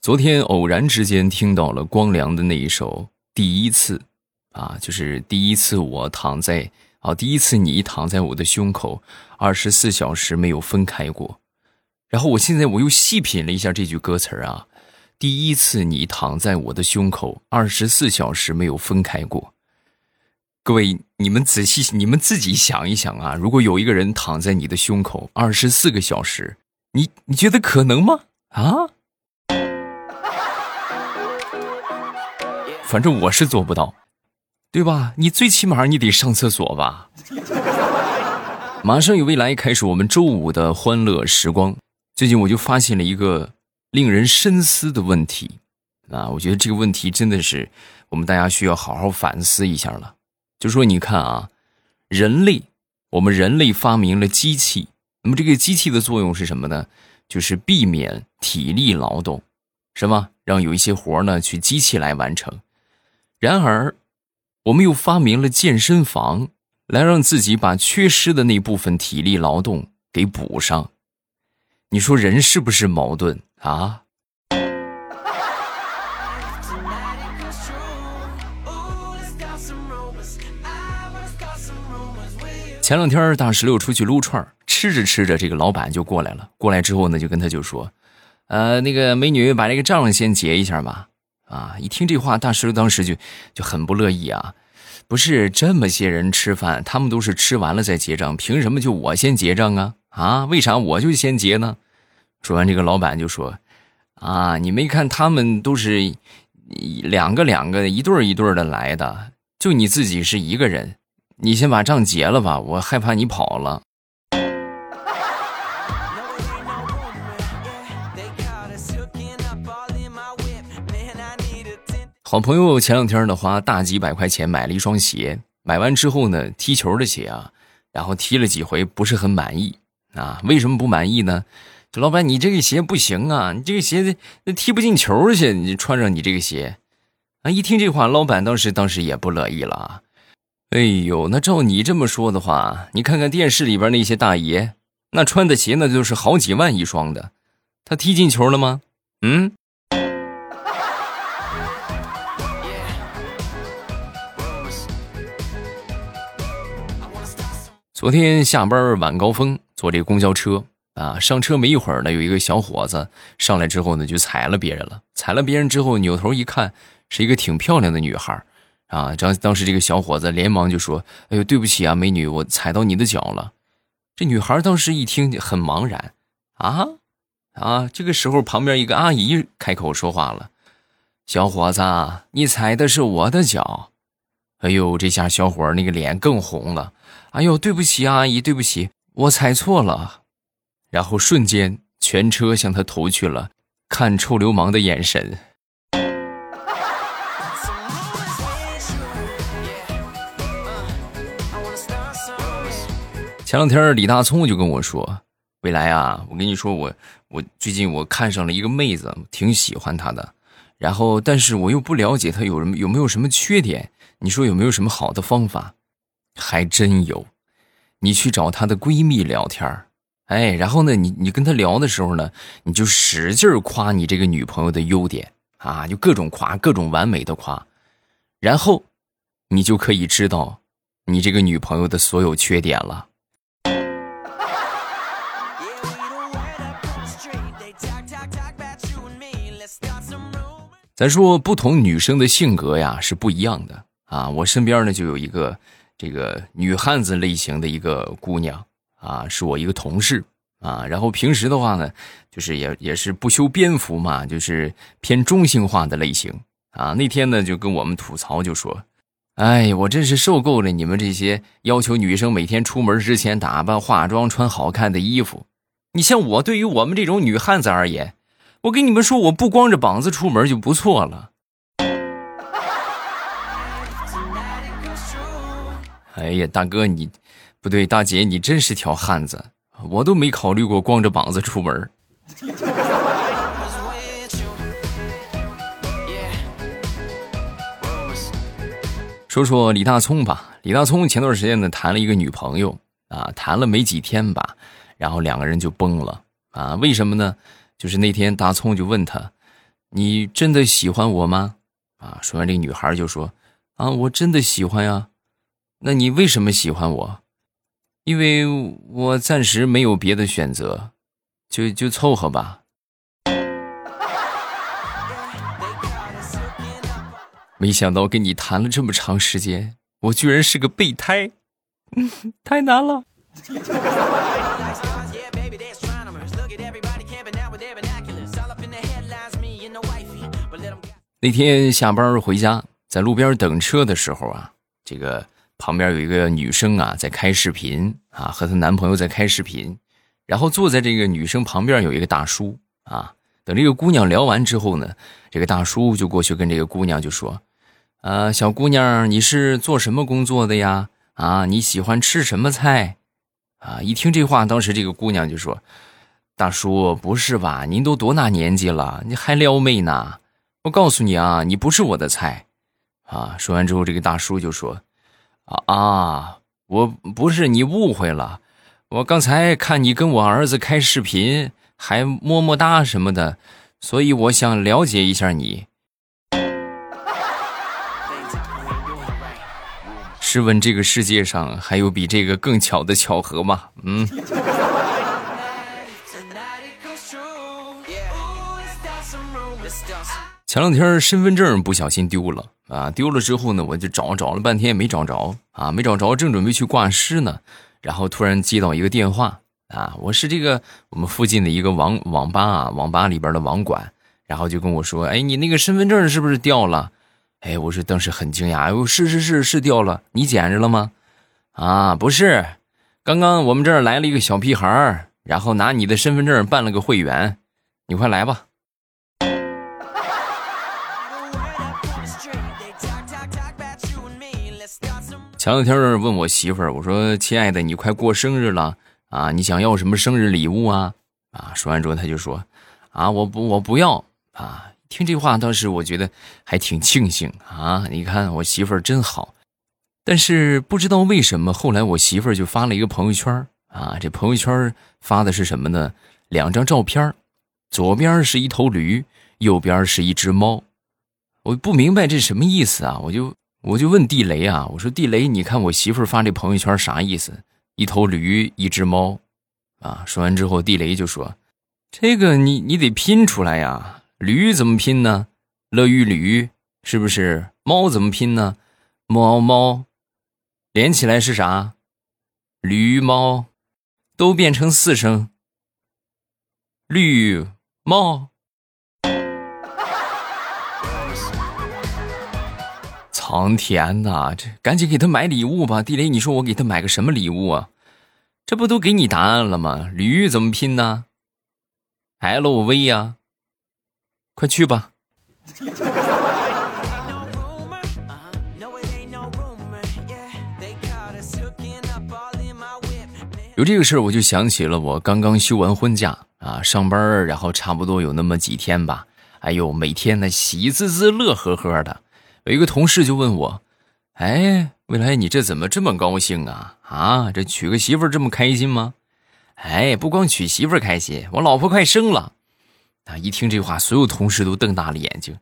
昨天偶然之间听到了光良的那一首《第一次》，啊，就是第一次我躺在啊，第一次你躺在我的胸口，二十四小时没有分开过。然后我现在我又细品了一下这句歌词啊，第一次你躺在我的胸口，二十四小时没有分开过。各位，你们仔细你们自己想一想啊，如果有一个人躺在你的胸口二十四个小时，你你觉得可能吗？啊？反正我是做不到，对吧？你最起码你得上厕所吧。马上有未来开始我们周五的欢乐时光。最近我就发现了一个令人深思的问题啊！我觉得这个问题真的是我们大家需要好好反思一下了。就说你看啊，人类，我们人类发明了机器，那么这个机器的作用是什么呢？就是避免体力劳动，是吗？让有一些活呢去机器来完成。然而，我们又发明了健身房，来让自己把缺失的那部分体力劳动给补上。你说人是不是矛盾啊？前两天大石榴出去撸串吃着吃着，这个老板就过来了。过来之后呢，就跟他就说：“呃，那个美女，把这个账先结一下吧。”啊！一听这话，大石榴当时就就很不乐意啊！不是这么些人吃饭，他们都是吃完了再结账，凭什么就我先结账啊？啊？为啥我就先结呢？说完，这个老板就说：“啊，你没看他们都是两个两个、一对一对的来的，就你自己是一个人，你先把账结了吧，我害怕你跑了。”好朋友前两天呢花大几百块钱买了一双鞋，买完之后呢踢球的鞋啊，然后踢了几回不是很满意啊？为什么不满意呢？这老板你这个鞋不行啊，你这个鞋那踢不进球去，你穿上你这个鞋啊！一听这话，老板当时当时也不乐意了啊！哎呦，那照你这么说的话，你看看电视里边那些大爷，那穿的鞋那就是好几万一双的，他踢进球了吗？嗯？昨天下班晚高峰，坐这个公交车啊，上车没一会儿呢，有一个小伙子上来之后呢，就踩了别人了。踩了别人之后，扭头一看，是一个挺漂亮的女孩啊。当当时这个小伙子连忙就说：“哎呦，对不起啊，美女，我踩到你的脚了。”这女孩当时一听很茫然，啊啊！这个时候旁边一个阿姨开口说话了：“小伙子，你踩的是我的脚。”哎呦，这下小伙那个脸更红了。哎呦，对不起啊，阿姨，对不起，我猜错了。然后瞬间，全车向他投去了看臭流氓的眼神。前两天李大聪就跟我说：“未来啊，我跟你说，我我最近我看上了一个妹子，挺喜欢她的。然后，但是我又不了解她有什么有没有什么缺点，你说有没有什么好的方法？”还真有，你去找她的闺蜜聊天哎，然后呢，你你跟她聊的时候呢，你就使劲夸你这个女朋友的优点啊，就各种夸，各种完美的夸，然后你就可以知道你这个女朋友的所有缺点了。咱说，不同女生的性格呀是不一样的啊，我身边呢就有一个。这个女汉子类型的一个姑娘啊，是我一个同事啊。然后平时的话呢，就是也也是不修边幅嘛，就是偏中性化的类型啊。那天呢，就跟我们吐槽，就说：“哎，我真是受够了你们这些要求女生每天出门之前打扮、化妆、穿好看的衣服。你像我，对于我们这种女汉子而言，我跟你们说，我不光着膀子出门就不错了。”哎呀，大哥你，不对，大姐你真是条汉子，我都没考虑过光着膀子出门。说说李大聪吧，李大聪前段时间呢谈了一个女朋友啊，谈了没几天吧，然后两个人就崩了啊？为什么呢？就是那天大聪就问他，你真的喜欢我吗？”啊，说完这女孩就说：“啊，我真的喜欢呀。那你为什么喜欢我？因为我暂时没有别的选择，就就凑合吧。”没想到跟你谈了这么长时间，我居然是个备胎，太难了。那天下班回家，在路边等车的时候啊，这个旁边有一个女生啊，在开视频啊，和她男朋友在开视频。然后坐在这个女生旁边有一个大叔啊，等这个姑娘聊完之后呢，这个大叔就过去跟这个姑娘就说：“呃，小姑娘，你是做什么工作的呀？啊，你喜欢吃什么菜？啊？”一听这话，当时这个姑娘就说：“大叔，不是吧？您都多大年纪了，你还撩妹呢？”我告诉你啊，你不是我的菜，啊！说完之后，这个大叔就说：“啊啊，我不是你误会了，我刚才看你跟我儿子开视频，还么么哒什么的，所以我想了解一下你。试问这个世界上还有比这个更巧的巧合吗？嗯。”前两天身份证不小心丢了啊，丢了之后呢，我就找找了半天也没找着啊，没找着，正准备去挂失呢，然后突然接到一个电话啊，我是这个我们附近的一个网网吧啊，网吧里边的网管，然后就跟我说，哎，你那个身份证是不是掉了？哎，我说当时很惊讶，哎呦，是是是是掉了，你捡着了吗？啊，不是，刚刚我们这儿来了一个小屁孩然后拿你的身份证办了个会员，你快来吧。前两天问我媳妇儿，我说：“亲爱的，你快过生日了啊，你想要什么生日礼物啊？”啊，说完之后，他就说：“啊，我不，我不要啊。”听这话，当时我觉得还挺庆幸啊。你看我媳妇儿真好，但是不知道为什么，后来我媳妇儿就发了一个朋友圈啊。这朋友圈发的是什么呢？两张照片左边是一头驴，右边是一只猫。我不明白这什么意思啊，我就。我就问地雷啊，我说地雷，你看我媳妇发这朋友圈啥意思？一头驴，一只猫，啊！说完之后，地雷就说：“这个你你得拼出来呀，驴怎么拼呢？乐于驴是不是？猫怎么拼呢？猫猫，连起来是啥？驴猫，都变成四声，绿猫。”苍天呐，这赶紧给他买礼物吧，地雷！你说我给他买个什么礼物啊？这不都给你答案了吗？驴怎么拼呢？L V 呀，快去吧。有这个事儿，我就想起了我刚刚休完婚假啊，上班然后差不多有那么几天吧。哎呦，每天呢喜滋滋、乐呵呵的。有一个同事就问我：“哎，未来你这怎么这么高兴啊？啊，这娶个媳妇这么开心吗？”哎，不光娶媳妇开心，我老婆快生了。啊，一听这话，所有同事都瞪大了眼睛：“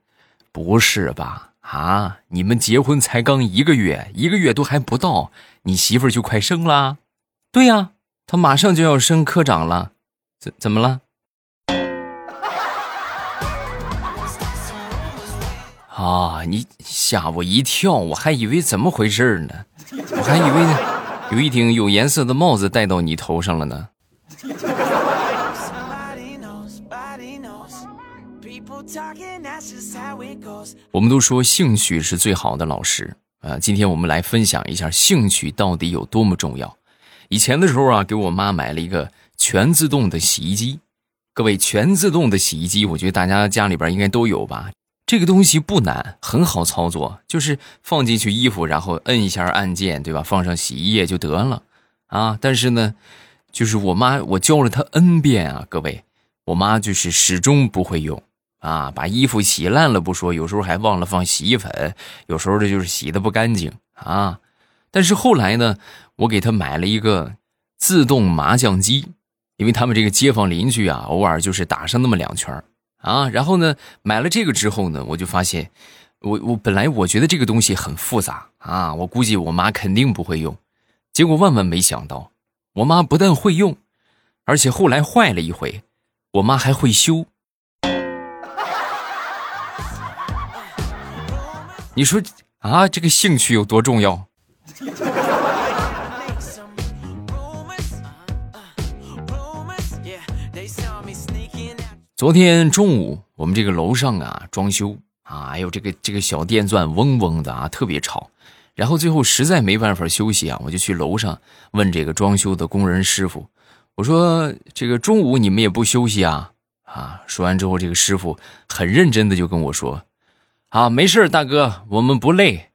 不是吧？啊，你们结婚才刚一个月，一个月都还不到，你媳妇就快生了？对呀，她马上就要升科长了，怎怎么了？”啊！你吓我一跳，我还以为怎么回事呢？我还以为有一顶有颜色的帽子戴到你头上了呢。我们都说兴趣是最好的老师啊！今天我们来分享一下兴趣到底有多么重要。以前的时候啊，给我妈买了一个全自动的洗衣机。各位，全自动的洗衣机，我觉得大家家里边应该都有吧。这个东西不难，很好操作，就是放进去衣服，然后摁一下按键，对吧？放上洗衣液就得了啊。但是呢，就是我妈，我教了她 N 遍啊，各位，我妈就是始终不会用啊，把衣服洗烂了不说，有时候还忘了放洗衣粉，有时候这就是洗的不干净啊。但是后来呢，我给她买了一个自动麻将机，因为他们这个街坊邻居啊，偶尔就是打上那么两圈啊。然后呢，买了这个之后呢，我就发现，我我本来我觉得这个东西很复杂啊，我估计我妈肯定不会用。结果万万没想到，我妈不但会用，而且后来坏了一回，我妈还会修。你说啊，这个兴趣有多重要？昨天中午，我们这个楼上啊装修啊，还有这个这个小电钻嗡嗡的啊，特别吵。然后最后实在没办法休息啊，我就去楼上问这个装修的工人师傅，我说：“这个中午你们也不休息啊？”啊，说完之后，这个师傅很认真的就跟我说：“啊，没事大哥，我们不累。”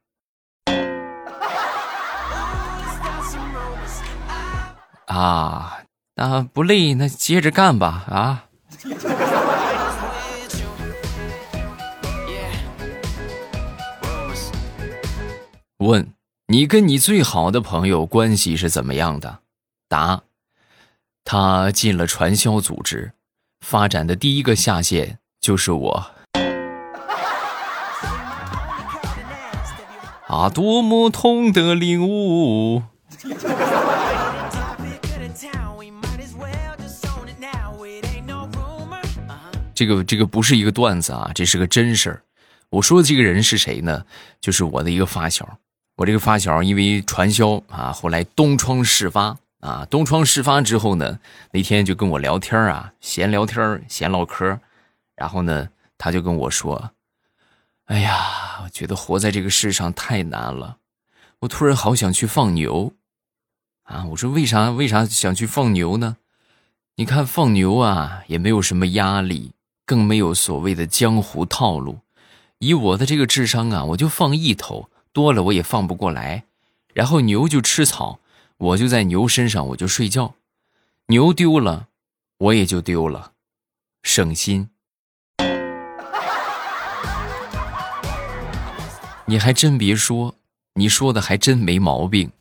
啊，那不累，那接着干吧啊。问你跟你最好的朋友关系是怎么样的？答：他进了传销组织，发展的第一个下线就是我。啊，多么痛的领悟！这个这个不是一个段子啊，这是个真事儿。我说的这个人是谁呢？就是我的一个发小。我这个发小因为传销啊，后来东窗事发啊。东窗事发之后呢，那天就跟我聊天啊，闲聊天闲唠嗑然后呢，他就跟我说：“哎呀，我觉得活在这个世上太难了，我突然好想去放牛啊！”我说：“为啥？为啥想去放牛呢？你看放牛啊，也没有什么压力，更没有所谓的江湖套路。以我的这个智商啊，我就放一头。”多了我也放不过来，然后牛就吃草，我就在牛身上我就睡觉，牛丢了，我也就丢了，省心。你还真别说，你说的还真没毛病。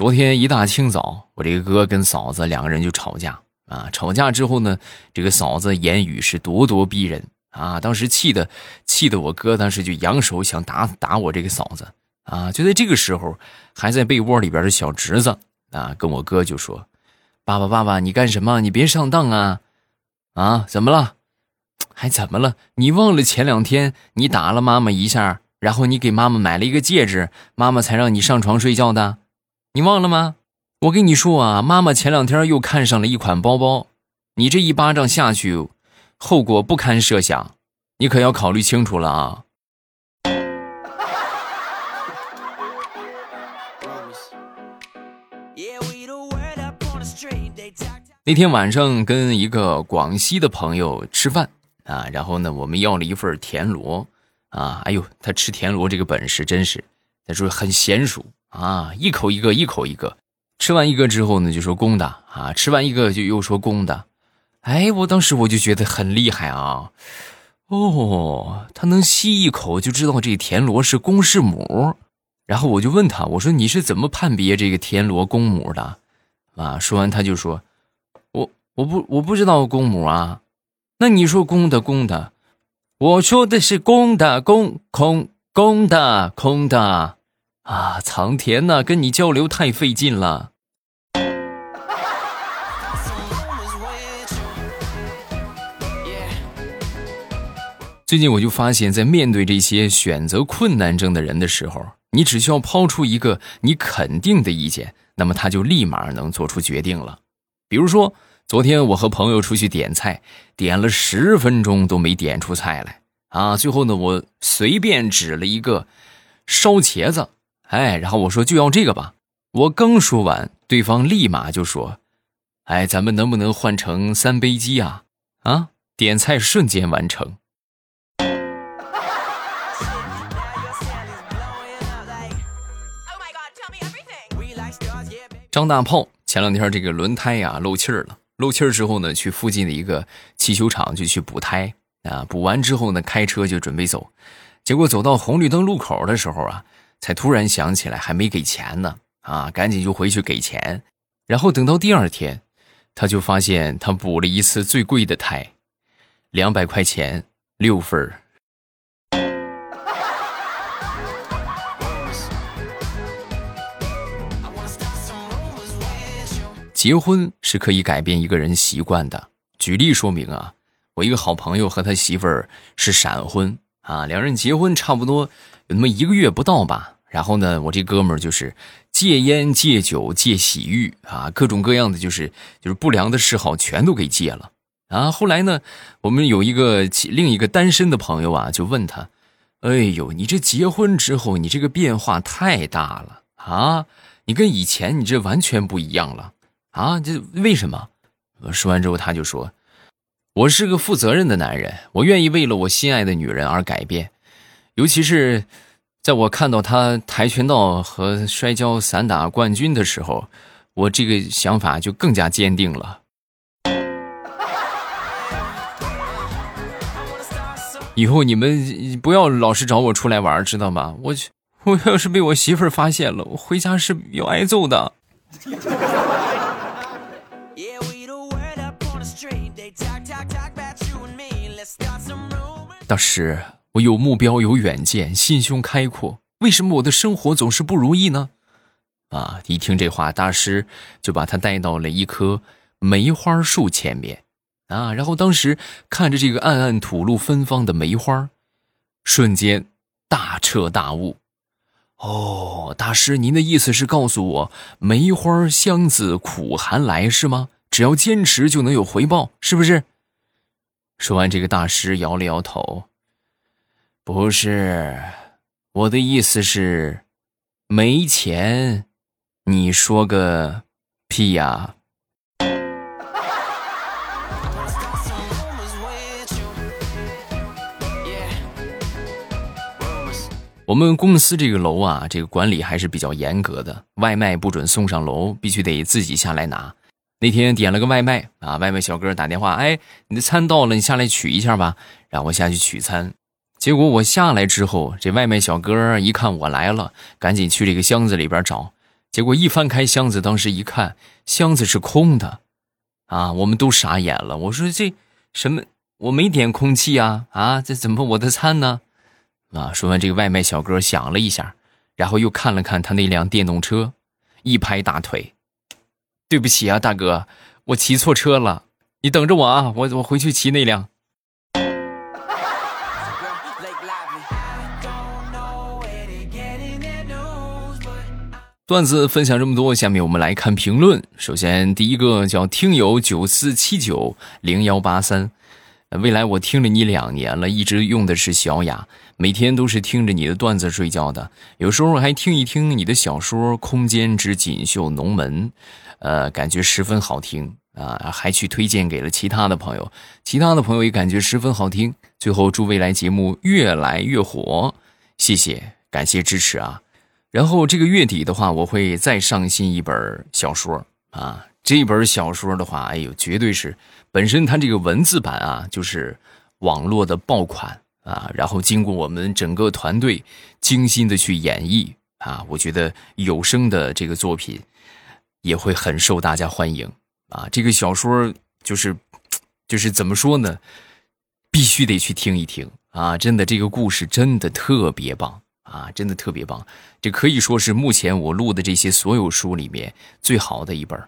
昨天一大清早，我这个哥跟嫂子两个人就吵架啊！吵架之后呢，这个嫂子言语是咄咄逼人啊！当时气的，气的我哥当时就扬手想打打我这个嫂子啊！就在这个时候，还在被窝里边的小侄子啊，跟我哥就说：“爸爸，爸爸，你干什么？你别上当啊！啊，怎么了？还怎么了？你忘了前两天你打了妈妈一下，然后你给妈妈买了一个戒指，妈妈才让你上床睡觉的。”你忘了吗？我跟你说啊，妈妈前两天又看上了一款包包，你这一巴掌下去，后果不堪设想，你可要考虑清楚了啊！那天晚上跟一个广西的朋友吃饭啊，然后呢，我们要了一份田螺啊，哎呦，他吃田螺这个本事真是，他说很娴熟。啊，一口一个，一口一个，吃完一个之后呢，就说公的啊，吃完一个就又说公的，哎，我当时我就觉得很厉害啊，哦，他能吸一口就知道这田螺是公是母，然后我就问他，我说你是怎么判别这个田螺公母的？啊，说完他就说，我我不我不知道公母啊，那你说公的公的，我说的是公的公空公的空的。啊，藏田呐，跟你交流太费劲了。最近我就发现，在面对这些选择困难症的人的时候，你只需要抛出一个你肯定的意见，那么他就立马能做出决定了。比如说，昨天我和朋友出去点菜，点了十分钟都没点出菜来啊！最后呢，我随便指了一个烧茄子。哎，然后我说就要这个吧。我刚说完，对方立马就说：“哎，咱们能不能换成三杯鸡啊？啊，点菜瞬间完成。”张大炮前两天这个轮胎呀漏气儿了，漏气儿之后呢，去附近的一个汽修厂就去补胎啊。补完之后呢，开车就准备走，结果走到红绿灯路口的时候啊。才突然想起来还没给钱呢，啊，赶紧就回去给钱。然后等到第二天，他就发现他补了一次最贵的胎，两百块钱六份儿。结婚是可以改变一个人习惯的。举例说明啊，我一个好朋友和他媳妇儿是闪婚啊，两人结婚差不多有那么一个月不到吧。然后呢，我这哥们儿就是戒烟、戒酒、戒洗浴啊，各种各样的就是就是不良的嗜好全都给戒了啊。后来呢，我们有一个另一个单身的朋友啊，就问他：“哎呦，你这结婚之后，你这个变化太大了啊！你跟以前你这完全不一样了。”啊，这为什么？说完之后，他就说：“我是个负责任的男人，我愿意为了我心爱的女人而改变。尤其是在我看到他跆拳道和摔跤散打冠军的时候，我这个想法就更加坚定了。以后你们不要老是找我出来玩，知道吗？我我要是被我媳妇儿发现了，我回家是要挨揍的。”大师，我有目标，有远见，心胸开阔。为什么我的生活总是不如意呢？啊！一听这话，大师就把他带到了一棵梅花树前面，啊，然后当时看着这个暗暗吐露芬芳的梅花，瞬间大彻大悟。哦，大师，您的意思是告诉我，梅花香自苦寒来，是吗？只要坚持就能有回报，是不是？说完，这个大师摇了摇头：“不是，我的意思是，没钱，你说个屁呀！”我们公司这个楼啊，这个管理还是比较严格的，外卖不准送上楼，必须得自己下来拿。那天点了个外卖啊，外卖小哥打电话，哎，你的餐到了，你下来取一下吧。让我下去取餐，结果我下来之后，这外卖小哥一看我来了，赶紧去这个箱子里边找，结果一翻开箱子，当时一看，箱子是空的，啊，我们都傻眼了。我说这什么？我没点空气啊，啊，这怎么我的餐呢？啊，说完这个外卖小哥想了一下，然后又看了看他那辆电动车，一拍大腿。对不起啊，大哥，我骑错车了，你等着我啊，我我回去骑那辆。段子分享这么多，下面我们来看评论。首先，第一个叫听友九四七九零幺八三。未来我听了你两年了，一直用的是小雅，每天都是听着你的段子睡觉的，有时候还听一听你的小说《空间之锦绣龙门》，呃，感觉十分好听啊，还去推荐给了其他的朋友，其他的朋友也感觉十分好听。最后祝未来节目越来越火，谢谢，感谢支持啊！然后这个月底的话，我会再上新一本小说啊，这本小说的话，哎呦，绝对是。本身它这个文字版啊，就是网络的爆款啊，然后经过我们整个团队精心的去演绎啊，我觉得有声的这个作品也会很受大家欢迎啊。这个小说就是就是怎么说呢，必须得去听一听啊！真的，这个故事真的特别棒啊，真的特别棒，这可以说是目前我录的这些所有书里面最好的一本。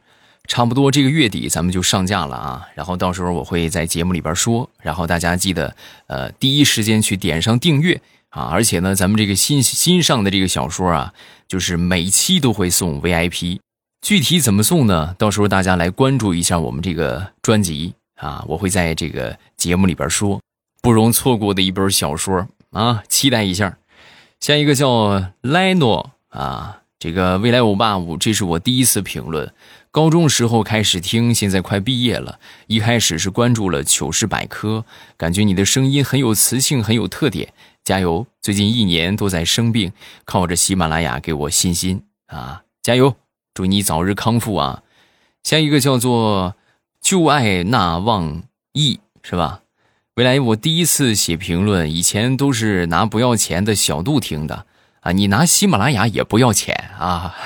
差不多这个月底咱们就上架了啊，然后到时候我会在节目里边说，然后大家记得呃第一时间去点上订阅啊，而且呢咱们这个新新上的这个小说啊，就是每期都会送 VIP，具体怎么送呢？到时候大家来关注一下我们这个专辑啊，我会在这个节目里边说，不容错过的一本小说啊，期待一下。下一个叫莱诺啊，这个未来欧巴五，这是我第一次评论。高中时候开始听，现在快毕业了。一开始是关注了糗事百科，感觉你的声音很有磁性，很有特点。加油！最近一年都在生病，靠着喜马拉雅给我信心啊！加油！祝你早日康复啊！下一个叫做旧爱那忘忆，是吧？未来我第一次写评论，以前都是拿不要钱的小度听的啊，你拿喜马拉雅也不要钱啊。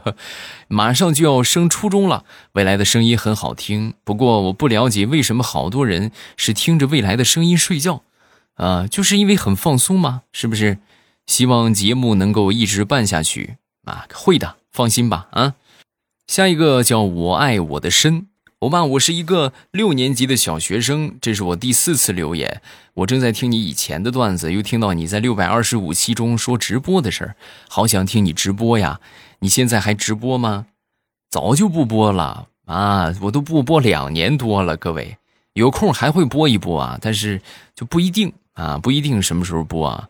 马上就要升初中了，未来的声音很好听。不过我不了解为什么好多人是听着未来的声音睡觉，啊，就是因为很放松吗？是不是？希望节目能够一直办下去啊！会的，放心吧啊。下一个叫我爱我的身，欧巴，我是一个六年级的小学生，这是我第四次留言。我正在听你以前的段子，又听到你在六百二十五期中说直播的事儿，好想听你直播呀。你现在还直播吗？早就不播了啊！我都不播两年多了，各位有空还会播一播啊，但是就不一定啊，不一定什么时候播啊。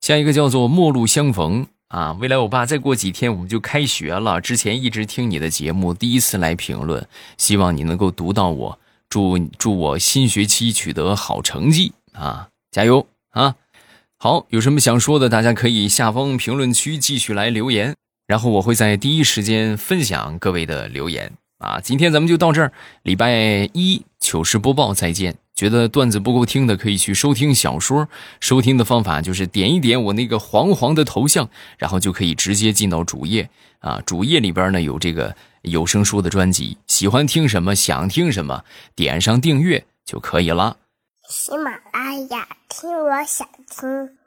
下一个叫做陌路相逢啊，未来我爸再过几天我们就开学了，之前一直听你的节目，第一次来评论，希望你能够读到我，祝祝我新学期取得好成绩啊，加油啊！好，有什么想说的，大家可以下方评论区继续来留言。然后我会在第一时间分享各位的留言啊！今天咱们就到这儿，礼拜一糗事播报再见。觉得段子不够听的，可以去收听小说。收听的方法就是点一点我那个黄黄的头像，然后就可以直接进到主页啊。主页里边呢有这个有声书的专辑，喜欢听什么，想听什么，点上订阅就可以了。喜马拉雅听，我想听。